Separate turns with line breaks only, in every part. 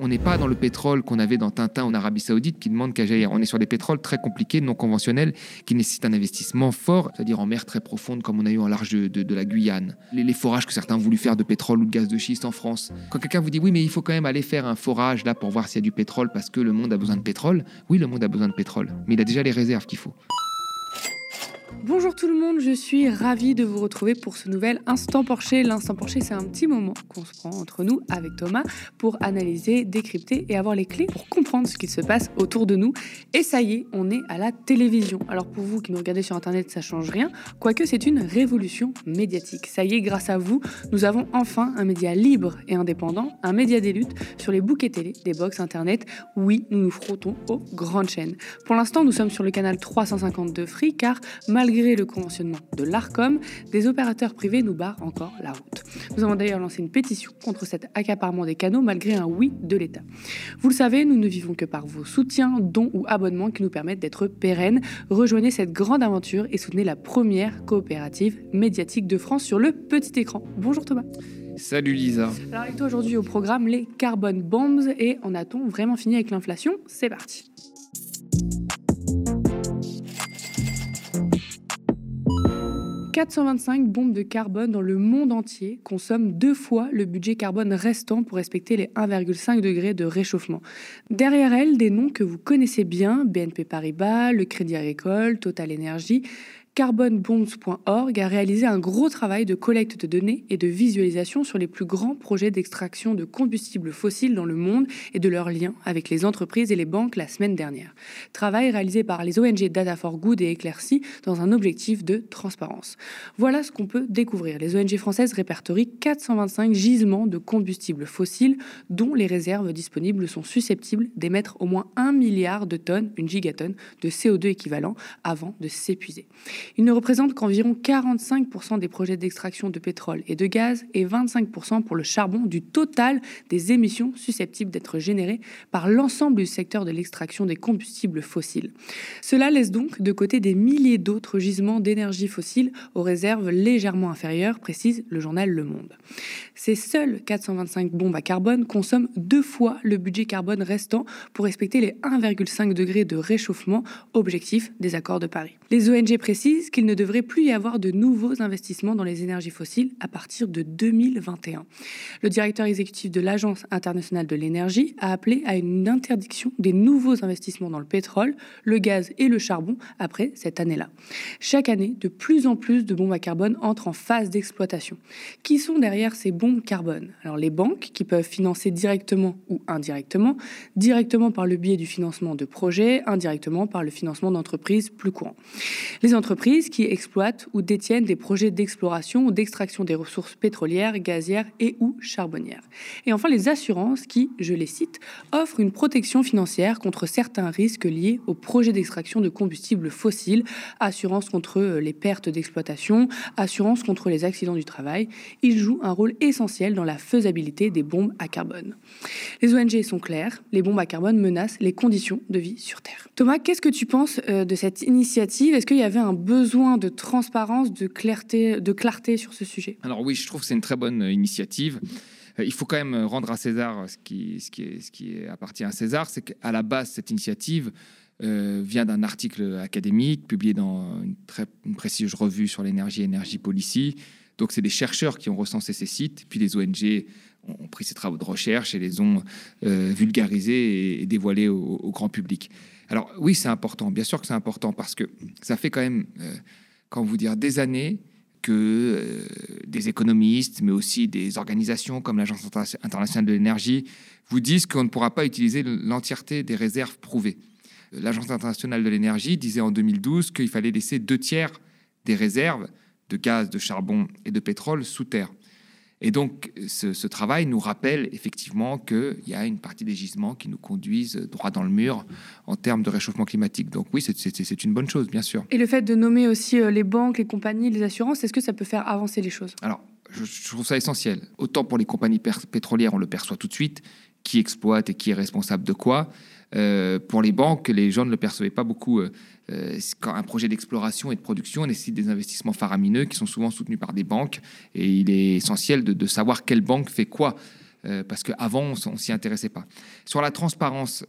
On n'est pas dans le pétrole qu'on avait dans Tintin en Arabie Saoudite qui demande qu'à jaillir. On est sur des pétroles très compliqués, non conventionnels, qui nécessitent un investissement fort, c'est-à-dire en mer très profonde comme on a eu en large de, la Guyane. Les, forages que certains ont voulu faire de pétrole ou de gaz de schiste en France. Quand quelqu'un vous dit oui, mais il faut quand même aller faire un forage là pour voir s'il y a du pétrole parce que le monde a besoin de pétrole, oui, le monde a besoin de pétrole, mais il a déjà les réserves qu'il faut.
Bonjour tout le monde, je suis ravie de vous retrouver pour ce nouvel Instant Porcher. L'Instant Porcher, c'est un petit moment qu'on se prend entre nous avec Thomas pour analyser, décrypter et avoir les clés pour comprendre ce qui se passe autour de nous. Et ça y est, on est à la télévision. Alors pour vous qui nous regardez sur Internet, ça change rien, quoique c'est une révolution médiatique. Ça y est, grâce à vous, nous avons enfin un média libre et indépendant, un média des luttes sur les bouquets télé, des box Internet. Oui, nous nous frottons aux grandes chaînes. Pour l'instant, nous sommes sur le canal 352 Free car malgré malgré le conventionnement de l'ARCOM, des opérateurs privés nous barrent encore la route. Nous avons d'ailleurs lancé une pétition contre cet accaparement des canaux malgré un oui de l'État. Vous le savez, nous ne vivons que par vos soutiens, dons ou abonnements qui nous permettent d'être pérennes. Rejoignez cette grande aventure et soutenez la première coopérative médiatique de France sur le petit écran. Bonjour Thomas.
Salut Lisa.
Alors avec toi aujourd'hui au programme les carbon bombs et en a-t-on vraiment fini avec l'inflation? C'est parti. 425 bombes de carbone dans le monde entier consomment deux fois le budget carbone restant pour respecter les 1,5 degrés de réchauffement. Derrière elles, des noms que vous connaissez bien, BNP Paribas, le Crédit Agricole, Total Energy, carbonbonds.org a réalisé un gros travail de collecte de données et de visualisation sur les plus grands projets d'extraction de combustibles fossiles dans le monde et de leurs liens avec les entreprises et les banques la semaine dernière. Travail réalisé par les ONG Data for Good et Éclaircie dans un objectif de transparence. Voilà ce qu'on peut découvrir. Les ONG françaises répertorient 425 gisements de combustibles fossiles dont les réserves disponibles sont susceptibles d'émettre au moins 1 milliard de tonnes, une gigatonne, de CO2 équivalent avant de s'épuiser. Il ne représente qu'environ 45% des projets d'extraction de pétrole et de gaz et 25% pour le charbon du total des émissions susceptibles d'être générées par l'ensemble du secteur de l'extraction des combustibles fossiles. Cela laisse donc de côté des milliers d'autres gisements d'énergie fossile aux réserves légèrement inférieures, précise le journal Le Monde. Ces seules 425 bombes à carbone consomment deux fois le budget carbone restant pour respecter les 1,5 degrés de réchauffement objectif des accords de Paris. Les ONG précisent qu'il ne devrait plus y avoir de nouveaux investissements dans les énergies fossiles à partir de 2021. Le directeur exécutif de l'Agence internationale de l'énergie a appelé à une interdiction des nouveaux investissements dans le pétrole, le gaz et le charbon après cette année-là. Chaque année, de plus en plus de bombes à carbone entrent en phase d'exploitation. Qui sont derrière ces bombes carbone? Alors les banques qui peuvent financer directement ou indirectement, directement par le biais du financement de projets, indirectement par le financement d'entreprises plus courant. Les entreprises qui exploitent ou détiennent des projets d'exploration ou d'extraction des ressources pétrolières, gazières et ou charbonnières. Et enfin, les assurances qui, je les cite, offrent une protection financière contre certains risques liés aux projets d'extraction de combustibles fossiles, assurance contre les pertes d'exploitation, assurance contre les accidents du travail. Ils jouent un rôle essentiel dans la faisabilité des bombes à carbone. Les ONG sont claires, les bombes à carbone menacent les conditions de vie sur Terre. Thomas, qu'est-ce que tu penses euh, de cette initiative? Est-ce qu'il y avait un besoin de transparence, de clarté, sur ce sujet
Alors oui, je trouve que c'est une très bonne euh, initiative. Euh, il faut quand même rendre à César ce qui, est, ce appartient à César, c'est qu'à la base, cette initiative euh, vient d'un article académique publié dans une très une précise revue sur l'énergie, Energy Policy. Donc, c'est des chercheurs qui ont recensé ces sites, puis les ONG ont pris ces travaux de recherche et les ont vulgarisés et, dévoilés au, grand public. Alors oui, c'est important, bien sûr que c'est important, parce que ça fait quand même, euh, quand vous dire, des années que euh, des économistes, mais aussi des organisations comme l'Agence internationale de l'énergie, vous disent qu'on ne pourra pas utiliser l'entièreté des réserves prouvées. L'Agence internationale de l'énergie disait en 2012 qu'il fallait laisser deux tiers des réserves de gaz, de charbon et de pétrole sous terre. Et donc, ce, travail nous rappelle effectivement qu'il y a une partie des gisements qui nous conduisent droit dans le mur en termes de réchauffement climatique. Donc oui, c'est une bonne chose, bien sûr.
Et le fait de nommer aussi euh, les banques, les compagnies, les assurances, est-ce que ça peut faire avancer les choses?
Alors, je trouve ça essentiel. Autant pour les compagnies pétrolières, on le perçoit tout de suite, qui exploite et qui est responsable de quoi. Euh, pour les banques, les gens ne le percevaient pas beaucoup. Euh, euh, un projet d'exploration et de production nécessite des investissements faramineux qui sont souvent soutenus par des banques, et il est essentiel de, savoir quelle banque fait quoi. parce qu'avant, on, ne s'y intéressait pas. Sur la transparence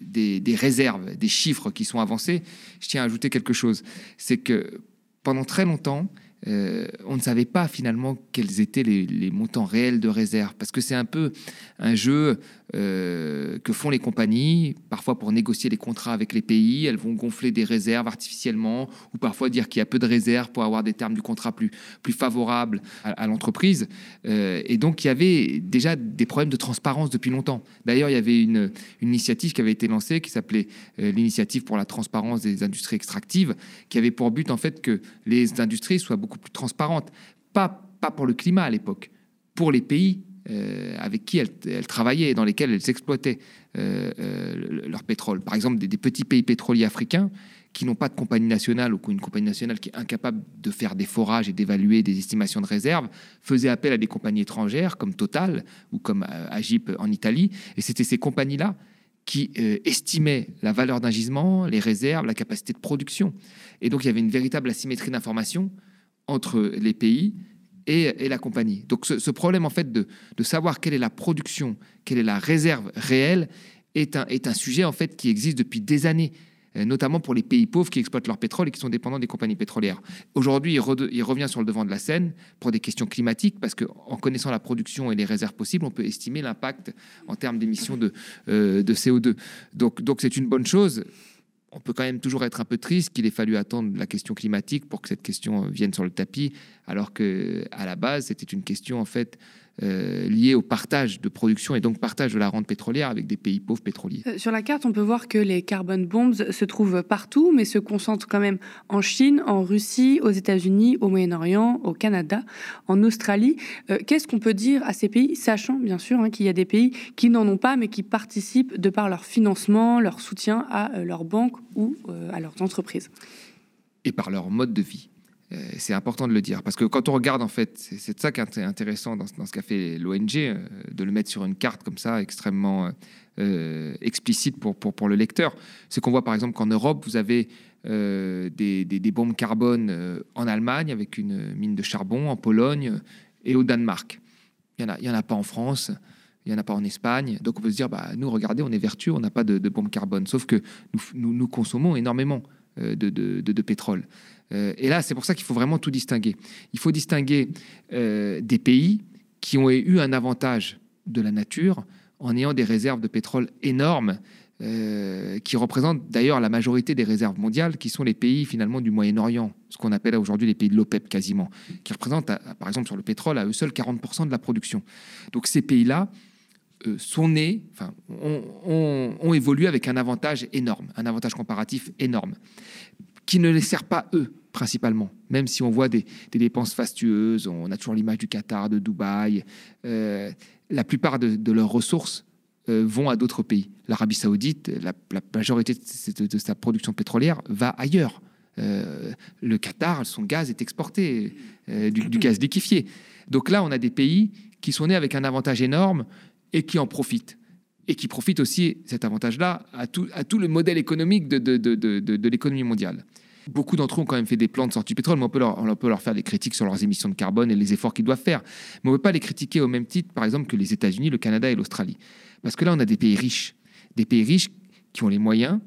des, réserves, des chiffres qui sont avancés, je tiens à ajouter quelque chose. C'est que pendant très longtemps, on ne savait pas finalement quels étaient les, montants réels de réserve, parce que c'est un peu un jeu euh, que font les compagnies, parfois pour négocier les contrats avec les pays, elles vont gonfler des réserves artificiellement, ou parfois dire qu'il y a peu de réserves pour avoir des termes du contrat plus, plus favorables à, l'entreprise. Euh, et donc il y avait déjà des problèmes de transparence depuis longtemps. D'ailleurs, il y avait une, initiative qui avait été lancée, qui s'appelait l'initiative pour la transparence des industries extractives, qui avait pour but en fait que les industries soient beaucoup plus transparente. Pas, pas pour le climat à l'époque, pour les pays euh, avec qui elles, travaillaient et dans lesquels elles exploitaient euh, euh, leur pétrole. Par exemple, des, petits pays pétroliers africains qui n'ont pas de compagnie nationale ou une compagnie nationale qui est incapable de faire des forages et d'évaluer des estimations de réserves, faisaient appel à des compagnies étrangères comme Total ou comme Agip en Italie. Et c'était ces compagnies-là qui estimaient la valeur d'un gisement, les réserves, la capacité de production. Et donc il y avait une véritable asymétrie d'information entre les pays et, la compagnie. Donc ce, problème en fait de, savoir quelle est la production, quelle est la réserve réelle est un, sujet en fait qui existe depuis des années euh, notamment pour les pays pauvres qui exploitent leur pétrole et qui sont dépendants des compagnies pétrolières. Aujourd'hui, il, revient sur le devant de la scène pour des questions climatiques, parce qu'en connaissant la production et les réserves possibles, on peut estimer l'impact en termes d'émissions de, euh, de CO2. Donc, donc c'est une bonne chose on peut quand même toujours être un peu triste qu'il ait fallu attendre la question climatique pour que cette question vienne sur le tapis, alors que à la base c'était une question en fait euh, lié au partage de production et donc partage de la rente pétrolière avec des pays pauvres pétroliers.
Euh, sur la carte, on peut voir que les carbon bombs se trouvent partout, mais se concentrent quand même en Chine, en Russie, aux États-Unis, au Moyen-Orient, au Canada, en Australie. Euh, qu'est-ce qu'on peut dire à ces pays, sachant bien sûr hein, qu'il y a des pays qui n'en ont pas, mais qui participent de par leur financement, leur soutien à leurs banques ou à leurs entreprises?
Et par leur mode de vie. Euh, c'est important de le dire parce que quand on regarde en fait, c'est ça qui est intéressant dans, ce qu'a fait l'ONG, euh, de le mettre sur une carte comme ça, extrêmement euh, explicite pour, pour, le lecteur. C'est qu'on voit par exemple qu'en Europe, vous avez des, des, bombes carbone en Allemagne avec une mine de charbon, en Pologne et au Danemark. Il n'y en, en a pas en France. Il n'y en a pas en Espagne. Donc on peut se dire, bah, nous, regardez, on est vertueux, on n'a pas de, bombes carbone. Sauf que nous, nous, consommons énormément de, de, pétrole. Euh, et là, c'est pour ça qu'il faut vraiment tout distinguer. Il faut distinguer euh, des pays qui ont eu un avantage de la nature en ayant des réserves de pétrole énormes, euh, qui représentent d'ailleurs la majorité des réserves mondiales, qui sont les pays finalement du Moyen-Orient, ce qu'on appelle aujourd'hui les pays de l'OPEP quasiment, qui représentent, par exemple sur le pétrole, à eux seuls 40% de la production. Donc ces pays-là sont nés, enfin, ont évolué avec un avantage énorme, un avantage comparatif énorme qui ne les sert pas eux principalement, même si on voit des, dépenses fastueuses, on a toujours l'image du Qatar, de Dubaï, euh, la plupart de, leurs ressources euh, vont à d'autres pays. L'Arabie saoudite, la, majorité de, sa production pétrolière va ailleurs. Euh, le Qatar, son gaz est exporté, du, gaz liquéfié. Donc là, on a des pays qui sont nés avec un avantage énorme et qui en profitent et qui profitent aussi, cet avantage-là, à tout, le modèle économique de l'économie mondiale. Beaucoup d'entre eux ont quand même fait des plans de sortie du pétrole, mais on peut, leur, faire des critiques sur leurs émissions de carbone et les efforts qu'ils doivent faire. Mais on ne peut pas les critiquer au même titre, par exemple, que les États-Unis, le Canada et l'Australie. Parce que là, on a des pays riches. Des pays riches qui ont les moyens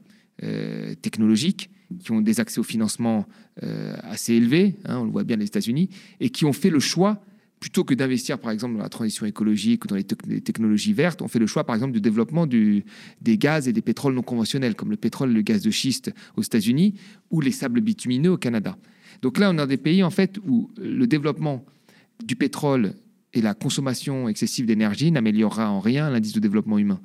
euh, technologiques, qui ont des accès au financement euh, assez élevés, hein, on le voit bien les États-Unis, et qui ont fait le choix plutôt que d'investir, par exemple, dans la transition écologique ou dans les, technologies vertes, on fait le choix, par exemple, du développement des gaz et des pétroles non conventionnels, comme le pétrole et le gaz de schiste aux États-Unis ou les sables bitumineux au Canada. Donc là, on a des pays, en fait, où le développement du pétrole et la consommation excessive d'énergie n'améliorera en rien l'indice de développement humain.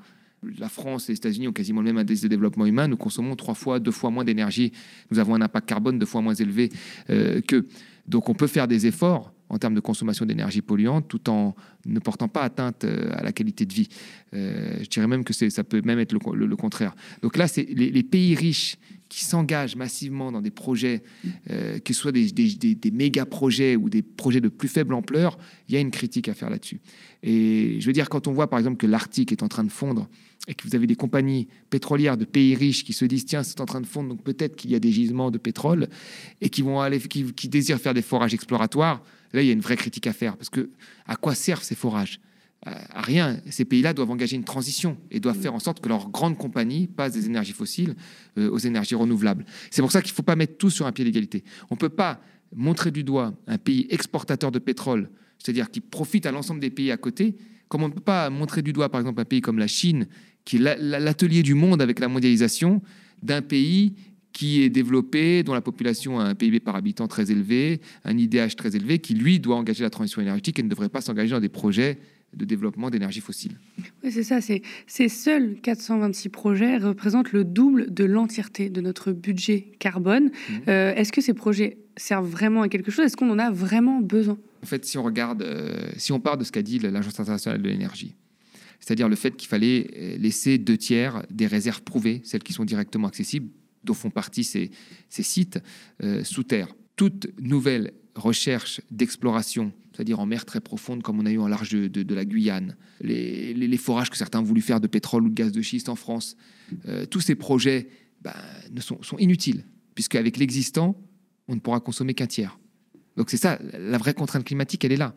La France et les États-Unis ont quasiment le même indice de développement humain. Nous consommons trois fois, deux fois moins d'énergie. Nous avons un impact carbone deux fois moins élevé euh, qu'eux. Donc on peut faire des efforts en termes de consommation d'énergie polluante tout en ne portant pas atteinte euh, à la qualité de vie. Euh, je dirais même que ça peut même être le, contraire. Donc là, c'est les, pays riches qui s'engagent massivement dans des projets, euh, que ce des, des, méga projets ou des projets de plus faible ampleur, il y a une critique à faire là-dessus. Et je veux dire, quand on voit par exemple que l'Arctique est en train de fondre et que vous avez des compagnies pétrolières de pays riches qui se disent tiens, c'est en train de fondre, donc peut-être qu'il y a des gisements de pétrole et qui vont aller, qui désirent faire des forages exploratoires, là, il y a une vraie critique à faire parce que à quoi servent ces forages? À rien. Ces pays-là doivent engager une transition et doivent faire en sorte que leurs grandes compagnies passent des énergies fossiles euh, aux énergies renouvelables. C'est pour ça qu'il ne faut pas mettre tout sur un pied d'égalité. On ne peut pas montrer du doigt un pays exportateur de pétrole, c'est-à-dire qui profite à l'ensemble des pays à côté, comme on ne peut pas montrer du doigt, par exemple, un pays comme la Chine, qui est l'atelier du monde avec la mondialisation, d'un pays qui est développé, dont la population a un PIB par habitant très élevé, un IDH très élevé, qui lui doit engager la transition énergétique et ne devrait pas s'engager dans des projets de développement d'énergie fossile.
Oui, c'est ça. C'est, ces seuls 426 projets représentent le double de l'entièreté de notre budget carbone. Mmh. Euh, est-ce que ces projets servent vraiment à quelque chose? Est-ce qu'on en a vraiment besoin?
En fait, si on regarde, euh, si on part de ce qu'a dit l'Agence internationale de l'énergie, c'est-à-dire le fait qu'il fallait euh, laisser deux tiers des réserves prouvées, celles qui sont directement accessibles, dont font partie ces, sites, euh, sous terre. Toute nouvelle recherche d'exploration, c'est-à-dire en mer très profonde, comme on a eu en large de, la Guyane, les, forages que certains ont voulu faire de pétrole ou de gaz de schiste en France, euh, tous ces projets ben, ne sont, sont inutiles, puisqu'avec l'existant, on ne pourra consommer qu'un tiers. Donc c'est ça, la vraie contrainte climatique, elle est là.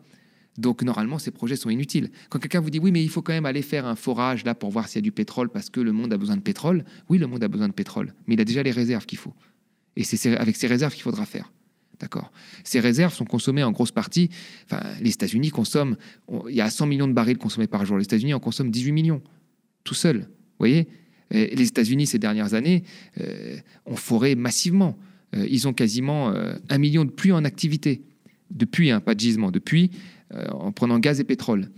Donc normalement, ces projets sont inutiles. Quand quelqu'un vous dit oui, mais il faut quand même aller faire un forage là pour voir s'il y a du pétrole parce que le monde a besoin de pétrole, oui, le monde a besoin de pétrole, mais il a déjà les réserves qu'il faut. Et c'est avec ces réserves qu'il faudra faire. D'accord Ces réserves sont consommées en grosse partie. Enfin, les États-Unis consomment. il y a 100 millions de barils consommés par jour. Les États-Unis en consomment 18 millions, tout seuls. Vous voyez? Les États-Unis, ces dernières années, euh, ont foré massivement. Euh, ils ont quasiment euh, un million de pluies en activité. Depuis, hein, pas de gisement, depuis, euh, en prenant gaz et pétrole.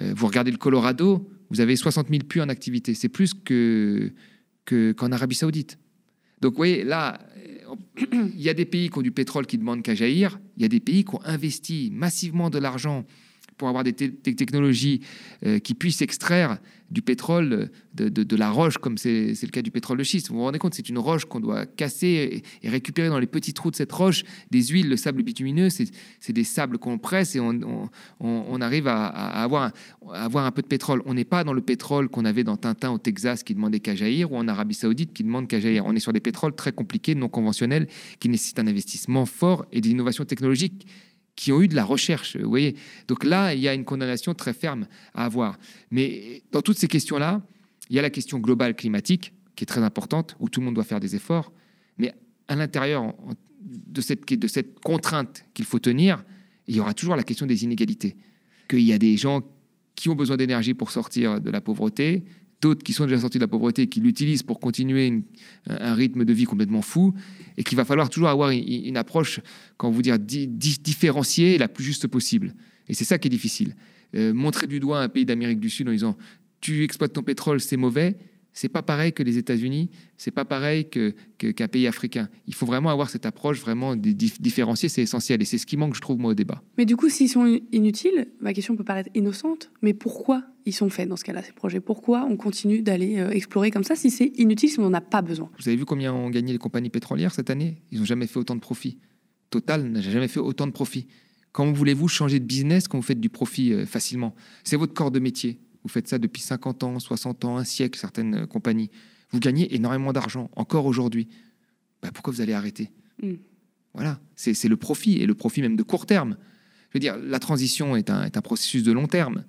Euh, vous regardez le Colorado, vous avez 60 000 puits en activité. C'est plus que, qu'en Arabie Saoudite. Donc, vous voyez, là, il y a des pays qui ont du pétrole qui demandent qu'à jaillir. Il y a des pays qui ont investi massivement de l'argent pour avoir des, technologies euh, qui puissent extraire du pétrole de, la roche, comme c'est le cas du pétrole de schiste. Vous vous rendez compte, c'est une roche qu'on doit casser et, récupérer dans les petits trous de cette roche des huiles, le sable bitumineux, c'est des sables qu'on presse et on, arrive à, avoir, à, avoir, un peu de pétrole. On n'est pas dans le pétrole qu'on avait dans Tintin au Texas qui demandait qu'à ou en Arabie Saoudite qui demande qu'à. On est sur des pétroles très compliqués, non conventionnels, qui nécessitent un investissement fort et des innovations technologiques qui ont eu de la recherche. Vous voyez Donc là, il y a une condamnation très ferme à avoir. Mais dans toutes ces questions-là, il y a la question globale climatique, qui est très importante, où tout le monde doit faire des efforts. Mais à l'intérieur de cette, de cette contrainte qu'il faut tenir, il y aura toujours la question des inégalités. Qu'il y a des gens qui ont besoin d'énergie pour sortir de la pauvreté, d'autres qui sont déjà sortis de la pauvreté, qui l'utilisent pour continuer un rythme de vie complètement fou, et qu'il va falloir toujours avoir une, approche, quand vous dire, différenciée la plus juste possible. Et c'est ça qui est difficile. Euh, montrer du doigt un pays d'Amérique du Sud en disant tu exploites ton pétrole, c'est mauvais, c'est pas pareil que les États-Unis, c'est pas pareil que, qu'un pays africain. Il faut vraiment avoir cette approche vraiment différenciée, c'est essentiel et c'est ce qui manque, je trouve, moi, au débat.
Mais du coup, s'ils sont inutiles, ma question peut paraître innocente, mais pourquoi ils sont faits dans ce cas-là, ces projets? Pourquoi on continue d'aller euh, explorer comme ça si c'est inutile, si on n'en a pas besoin?
Vous avez vu combien ont gagné les compagnies pétrolières cette année? Ils n'ont jamais fait autant de profit. Total n'a jamais fait autant de profit. Comment voulez-vous changer de business quand vous faites du profit euh, facilement? C'est votre corps de métier. Vous faites ça depuis 50 ans, 60 ans, un siècle, certaines euh, compagnies. Vous gagnez énormément d'argent, encore aujourd'hui. Bah, pourquoi vous allez arrêter? Hmm. Voilà, c'est le profit, et le profit même de court terme. Je veux dire, la transition est un, processus de long terme.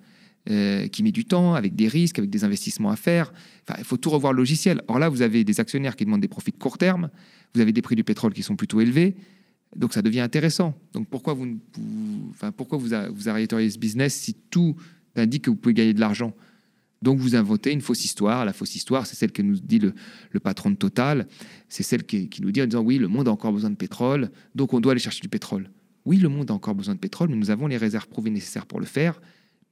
Euh, qui met du temps, avec des risques, avec des investissements à faire. Enfin, il faut tout revoir le logiciel. Or là, vous avez des actionnaires qui demandent des profits de court terme, vous avez des prix du pétrole qui sont plutôt élevés, donc ça devient intéressant. Donc pourquoi vous, enfin, pourquoi vous, vous arrêteriez ce business si tout indique que vous pouvez gagner de l'argent. Donc vous inventez une fausse histoire. La fausse histoire, c'est celle que nous dit le, patron de Total. C'est celle qui, nous dit en disant oui, le monde a encore besoin de pétrole, donc on doit aller chercher du pétrole. Oui, le monde a encore besoin de pétrole, mais nous avons les réserves prouvées nécessaires pour le faire.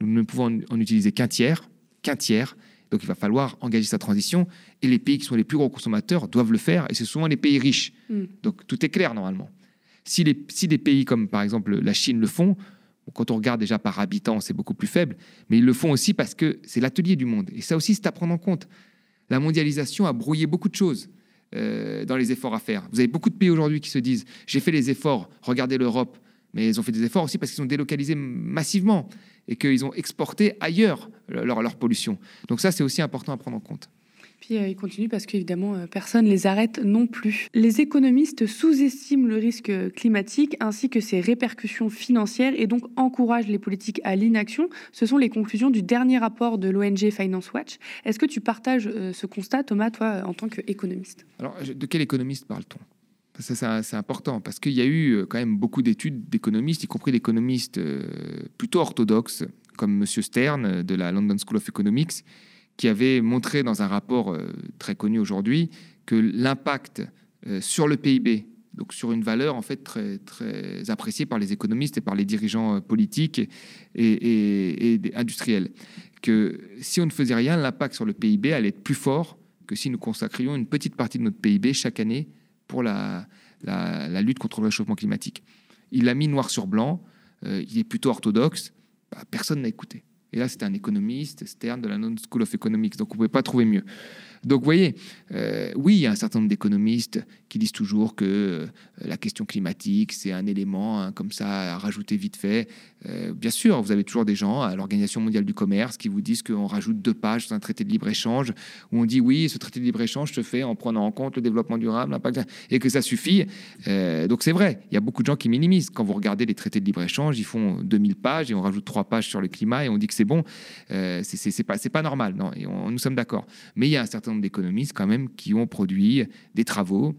Nous ne pouvons en utiliser qu'un tiers, qu'un tiers. Donc il va falloir engager sa transition. Et les pays qui sont les plus gros consommateurs doivent le faire. Et c'est souvent les pays riches. Mm. Donc tout est clair normalement. Si, les, si des pays comme par exemple la Chine le font, quand on regarde déjà par habitant, c'est beaucoup plus faible, mais ils le font aussi parce que c'est l'atelier du monde. Et ça aussi, c'est à prendre en compte. La mondialisation a brouillé beaucoup de choses euh, dans les efforts à faire. Vous avez beaucoup de pays aujourd'hui qui se disent j'ai fait les efforts, regardez l'Europe, mais ils ont fait des efforts aussi parce qu'ils ont délocalisé massivement et qu'ils ont exporté ailleurs leur, leur pollution. Donc ça, c'est aussi important à prendre en compte.
Puis euh, ils continuent parce qu'évidemment, euh, personne ne les arrête non plus. Les économistes sous-estiment le risque climatique ainsi que ses répercussions financières et donc encouragent les politiques à l'inaction. Ce sont les conclusions du dernier rapport de l'ONG Finance Watch. Est-ce que tu partages euh, ce constat, Thomas, toi, en tant qu'économiste?
Alors, de quel économiste parle-t-on? C'est important parce qu'il y a eu quand même beaucoup d'études d'économistes, y compris d'économistes plutôt orthodoxes, comme M. Stern de la London School of Economics, qui avait montré dans un rapport euh, très connu aujourd'hui que l'impact euh, sur le PIB, donc sur une valeur en fait très, très appréciée par les économistes et par les dirigeants euh, politiques et, industriels, que si on ne faisait rien, l'impact sur le PIB allait être plus fort que si nous consacrions une petite partie de notre PIB chaque année pour la, lutte contre le réchauffement climatique. Il l'a mis noir sur blanc, il est plutôt orthodoxe, bah, personne n'a écouté. Et là, c'était un économiste, Stern de la Non School of Economics, donc on ne pouvait pas trouver mieux. Donc, vous voyez, euh, oui, il y a un certain nombre d'économistes qui disent toujours que euh, la question climatique, c'est un élément hein, comme ça à rajouter vite fait. Euh, bien sûr, vous avez toujours des gens à l'Organisation mondiale du commerce qui vous disent qu'on rajoute deux pages sur un traité de libre-échange, où on dit oui, ce traité de libre-échange se fait en prenant en compte le développement durable, et que ça suffit. donc, c'est vrai, il y a beaucoup de gens qui minimisent. Quand vous regardez les traités de libre-échange, ils font 2000 pages et on rajoute trois pages sur le climat et on dit que c'est bon. c'est pas, pas normal, non et nous sommes d'accord. Mais il y a un certain d'économistes quand même qui ont produit des travaux.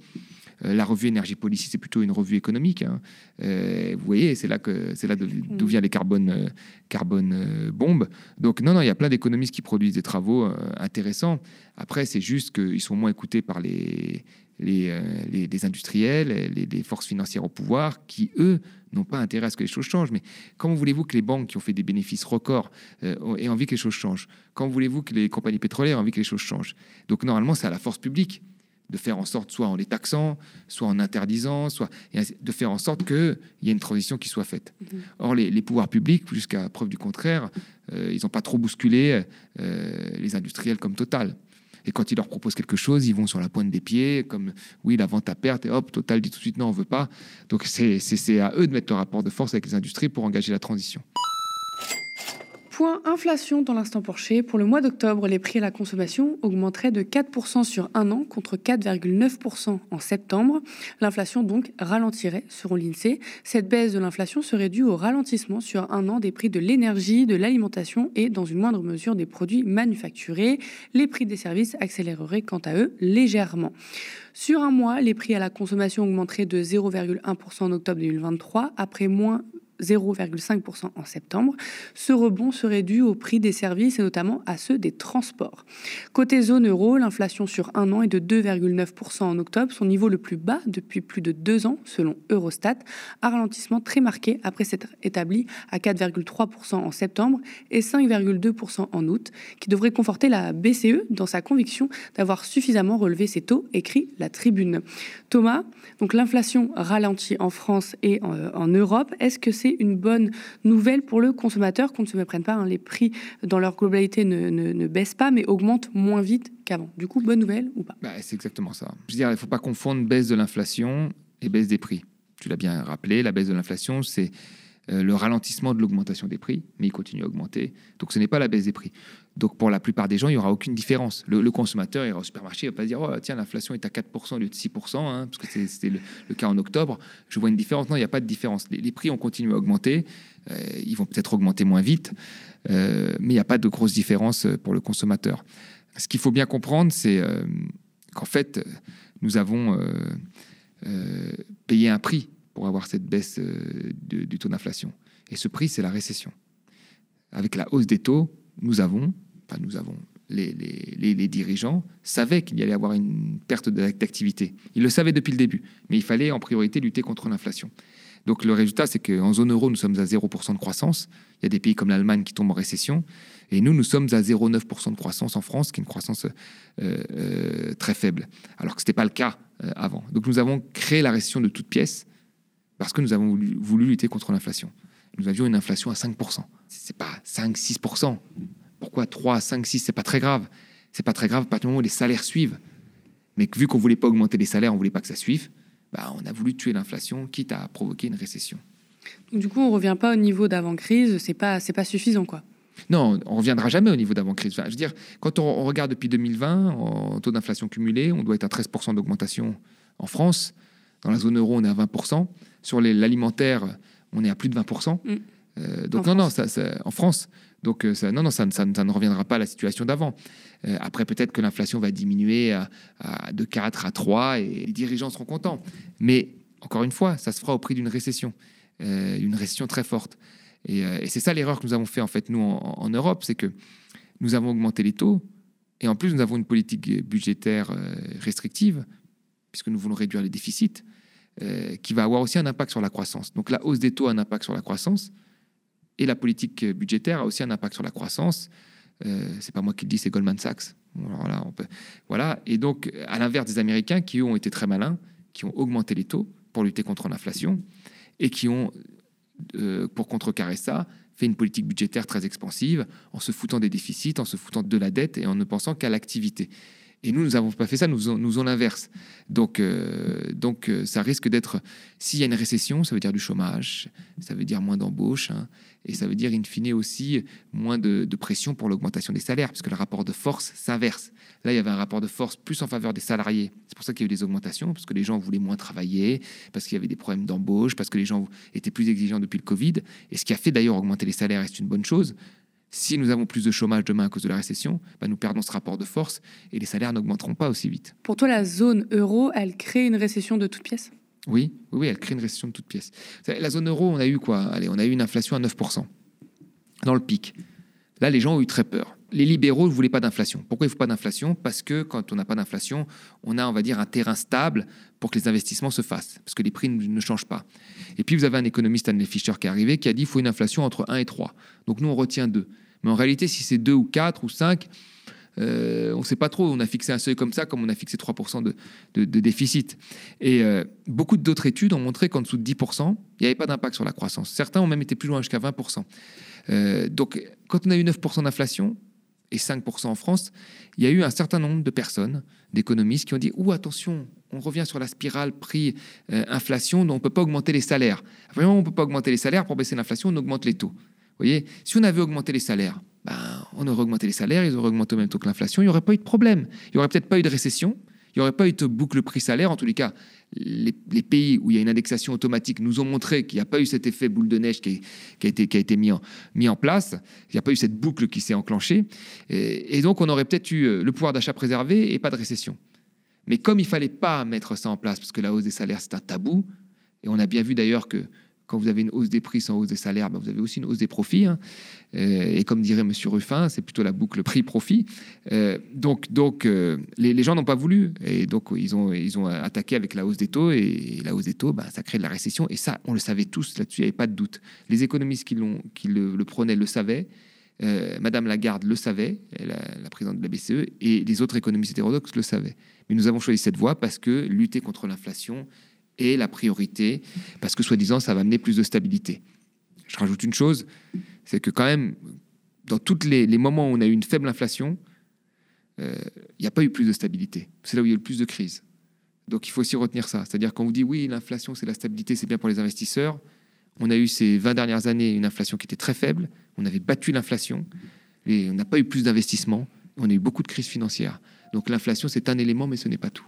Euh, la revue Énergie Policy, c'est plutôt une revue économique. Hein. Euh, vous voyez, c'est là que c'est là d'où vient les carbone, euh, carbone bombes. Donc non, non, il y a plein d'économistes qui produisent des travaux intéressants. Après, c'est juste qu'ils sont moins écoutés par les, les, les, industriels, les, les, forces financières au pouvoir, qui, eux, n'ont pas intérêt à ce que les choses changent. Mais comment voulez-vous que les banques qui ont fait des bénéfices records euh, aient envie que les choses changent? Comment voulez-vous que les compagnies pétrolières aient envie que les choses changent? Donc normalement, c'est à la force publique de faire en sorte, soit en les taxant, soit en interdisant, soit de faire en sorte qu'il y ait une transition qui soit faite. Mm-hmm. Or, les, pouvoirs publics, jusqu'à preuve du contraire, euh, ils n'ont pas trop bousculé euh, les industriels comme Total. Et quand ils leur proposent quelque chose, ils vont sur la pointe des pieds, comme oui, la vente à perte, et hop, Total dit tout de suite non, on veut pas. Donc c'est à eux de mettre le rapport de force avec les industries pour engager la transition.
Point inflation dans l'instant Porcher. Pour le mois d'octobre, les prix à la consommation augmenteraient de 4% sur un an contre 4,9% en septembre. L'inflation donc ralentirait selon l'INSEE. Cette baisse de l'inflation serait due au ralentissement sur un an des prix de l'énergie, de l'alimentation et dans une moindre mesure des produits manufacturés. Les prix des services accéléreraient quant à eux légèrement. Sur un mois, les prix à la consommation augmenteraient de 0,1% en octobre 2023 après moins 0,5% en septembre. Ce rebond serait dû au prix des services et notamment à ceux des transports. Côté zone euro, l'inflation sur un an est de 2,9% en octobre, son niveau le plus bas depuis plus de deux ans selon Eurostat, un ralentissement très marqué après s'être établi à 4,3% en septembre et 5,2% en août, qui devrait conforter la BCE dans sa conviction d'avoir suffisamment relevé ses taux, écrit la tribune. Thomas, donc l'inflation ralentit en France et en, en Europe. Est-ce que c'est une bonne nouvelle pour le consommateur qu'on ne se méprenne pas. Hein. les prix dans leur globalité ne, baissent pas, mais augmentent moins vite qu'avant. Du coup, bonne nouvelle ou pas?
Bah, C'est exactement ça. Je veux dire, il ne faut pas confondre baisse de l'inflation et baisse des prix. Tu l'as bien rappelé, la baisse de l'inflation, c'est le ralentissement de l'augmentation des prix, mais il continue à augmenter. Donc ce n'est pas la baisse des prix. Donc pour la plupart des gens, il n'y aura aucune différence. Le, consommateur ira au supermarché, il ne va pas dire oh, tiens, l'inflation est à 4% au lieu de 6%, hein, parce que c'était le, cas en octobre. Je vois une différence. Non, il n'y a pas de différence. Les, prix ont continué à augmenter. Euh, ils vont peut-être augmenter moins vite, euh, mais il n'y a pas de grosse différence pour le consommateur. Ce qu'il faut bien comprendre, c'est qu'en fait, nous avons payé un prix pour avoir cette baisse euh, du taux d'inflation. Et ce prix, c'est la récession. Avec la hausse des taux, nous avons, enfin nous avons, les, les, les, dirigeants savaient qu'il y allait avoir une perte d'activité. Ils le savaient depuis le début, mais il fallait en priorité lutter contre l'inflation. Donc le résultat, c'est qu'en zone euro, nous sommes à 0% de croissance. Il y a des pays comme l'Allemagne qui tombent en récession. Et nous, nous sommes à 0,9% de croissance en France, qui est une croissance euh, euh, très faible. Alors que ce n'était pas le cas avant. Donc nous avons créé la récession de toutes pièces parce que nous avons voulu, lutter contre l'inflation. Nous avions une inflation à 5%. C'est pas 5-6%. Pourquoi 3, 5, 6 C'est pas très grave. C'est pas très grave à partir du moment où les salaires suivent. Mais vu qu'on voulait pas augmenter les salaires, on voulait pas que ça suive, bah, on a voulu tuer l'inflation, quitte à provoquer une récession.
du coup, on revient pas au niveau d'avant-crise, c'est pas, c'est pas suffisant, quoi.
Non, on reviendra jamais au niveau d'avant-crise. je veux dire, quand on, regarde depuis 2020, en taux d'inflation cumulé, on doit être à 13% d'augmentation en France. Dans la zone euro, on est à 20%. Sur l'alimentaire, on est à plus de 20%. Mm. Euh, donc non, non, ça, en France. Donc euh, ça, non, non, ça, ne reviendra pas à la situation d'avant. Euh, après, peut-être que l'inflation va diminuer de 4 à 3 et les dirigeants seront contents. Mais encore une fois, ça se fera au prix d'une récession, une récession très forte. Et, c'est ça l'erreur que nous avons fait en fait nous en, Europe, c'est que nous avons augmenté les taux et en plus nous avons une politique budgétaire restrictive puisque nous voulons réduire les déficits, euh, qui va avoir aussi un impact sur la croissance. Donc la hausse des taux a un impact sur la croissance et la politique budgétaire a aussi un impact sur la croissance. Euh, c'est pas moi qui le dis, c'est Goldman Sachs. Voilà. Et donc, à l'inverse des Américains qui ont été très malins, qui ont augmenté les taux pour lutter contre l'inflation et qui ont euh, pour contrecarrer ça, fait une politique budgétaire très expansive, en se foutant des déficits, en se foutant de la dette et en ne pensant qu'à l'activité. Et nous, nous n'avons pas fait ça, nous faisons, nous l'inverse. Donc, euh, donc euh, ça risque d'être, s'il y a une récession, ça veut dire du chômage, ça veut dire moins d'embauches, hein, et ça veut dire, in fine, aussi moins de, pression pour l'augmentation des salaires, puisque le rapport de force s'inverse. Là, il y avait un rapport de force plus en faveur des salariés. C'est pour ça qu'il y a eu des augmentations, parce que les gens voulaient moins travailler, parce qu'il y avait des problèmes d'embauche, parce que les gens étaient plus exigeants depuis le Covid, et ce qui a fait d'ailleurs augmenter les salaires, et c'est une bonne chose. Si nous avons plus de chômage demain à cause de la récession, bah, nous perdons ce rapport de force et les salaires n'augmenteront pas aussi vite.
Pour toi, la zone euro, elle crée une récession de toutes pièces?
Oui, oui, elle crée une récession de toutes pièces. La zone euro, on a eu quoi? Allez, on a eu une inflation à 9% dans le pic. Là, les gens ont eu très peur. Les libéraux ne voulaient pas d'inflation. Pourquoi il ne faut pas d'inflation? Parce que quand on n'a pas d'inflation, on a, on va dire, un terrain stable pour que les investissements se fassent, parce que les prix ne changent pas. Et puis, vous avez un économiste, Stanley Fischer, qui est arrivé, qui a dit qu'il faut une inflation entre 1 et 3. Donc, nous, on retient 2. Mais en réalité, si c'est 2 ou 4 ou 5, euh, on ne sait pas trop. On a fixé un seuil comme ça, comme on a fixé 3% de, déficit. Et euh, beaucoup d'autres études ont montré qu'en dessous de 10%, il n'y avait pas d'impact sur la croissance. Certains ont même été plus loin jusqu'à 20%. Euh, donc, quand on a eu 9% d'inflation et 5% en France, il y a eu un certain nombre de personnes, d'économistes, qui ont dit Ouh, attention, on revient sur la spirale prix-inflation, dont on ne peut pas augmenter les salaires. Vraiment, on ne peut pas augmenter les salaires pour baisser l'inflation, on augmente les taux. Vous voyez, si on avait augmenté les salaires, ben, on aurait augmenté les salaires, ils auraient augmenté au même taux que l'inflation, il n'y aurait pas eu de problème. Il n'y aurait peut-être pas eu de récession, il n'y aurait pas eu de boucle prix-salaire. En tous les cas, les, pays où il y a une indexation automatique nous ont montré qu'il n'y a pas eu cet effet boule de neige qui, a, été, mis, en, place. Il n'y a pas eu cette boucle qui s'est enclenchée. Et, donc, on aurait peut-être eu euh, le pouvoir d'achat préservé et pas de récession. Mais comme il fallait pas mettre ça en place, parce que la hausse des salaires, c'est un tabou, et on a bien vu d'ailleurs que quand vous avez une hausse des prix sans hausse des salaires, ben, vous avez aussi une hausse des profits. Hein. Euh, et comme dirait M. Ruffin, c'est plutôt la boucle prix-profit. Euh, donc, donc euh, les, gens n'ont pas voulu. Et donc, ils ont, ils ont attaqué avec la hausse des taux. Et, la hausse des taux, ben, ça crée de la récession. Et ça, on le savait tous là-dessus, il n'y avait pas de doute. Les économistes qui, qui le, le, prenaient le savaient. Madame Lagarde le savait, la, la, présidente de la BCE, et les autres économistes hétérodoxes le savaient. Mais nous avons choisi cette voie parce que lutter contre l'inflation, est la priorité, parce que soi-disant, ça va amener plus de stabilité. Je rajoute une chose, c'est que quand même, dans tous les, moments où on a eu une faible inflation, euh, il n'y a pas eu plus de stabilité. C'est là où il y a eu le plus de crise. Donc il faut aussi retenir ça. C'est-à-dire quand on vous dit oui, l'inflation, c'est la stabilité, c'est bien pour les investisseurs, on a eu ces 20 dernières années une inflation qui était très faible, on avait battu l'inflation, et on n'a pas eu plus d'investissement, on a eu beaucoup de crises financières. Donc l'inflation, c'est un élément, mais ce n'est pas tout.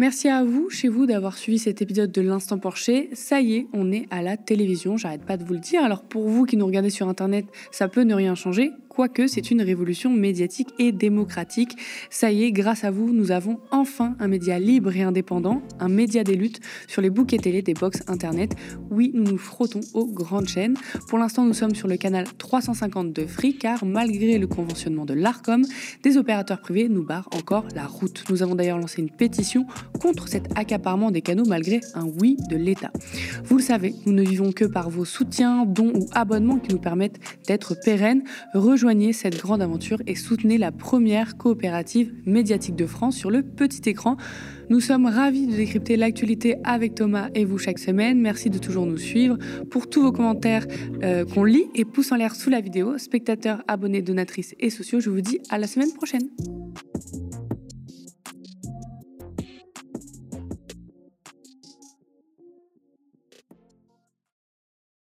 Merci à vous, chez vous, d'avoir suivi cet épisode de l'Instant Porcher. Ça y est, on est à la télévision, j'arrête pas de vous le dire. Alors pour vous qui nous regardez sur Internet, ça peut ne rien changer quoique c'est une révolution médiatique et démocratique. Ça y est, grâce à vous, nous avons enfin un média libre et indépendant, un média des luttes sur les bouquets télé des box internet. Oui, nous nous frottons aux grandes chaînes. Pour l'instant, nous sommes sur le canal 350 de Free, car malgré le conventionnement de l'ARCOM, des opérateurs privés nous barrent encore la route. Nous avons d'ailleurs lancé une pétition contre cet accaparement des canaux malgré un oui de l'État. Vous le savez, nous ne vivons que par vos soutiens, dons ou abonnements qui nous permettent d'être pérennes. Rejoignez Cette grande aventure et soutenez la première coopérative médiatique de France sur le petit écran. Nous sommes ravis de décrypter l'actualité avec Thomas et vous chaque semaine. Merci de toujours nous suivre. Pour tous vos commentaires euh, qu'on lit et pouce en l'air sous la vidéo, spectateurs, abonnés, donatrices et sociaux, je vous dis à la semaine prochaine.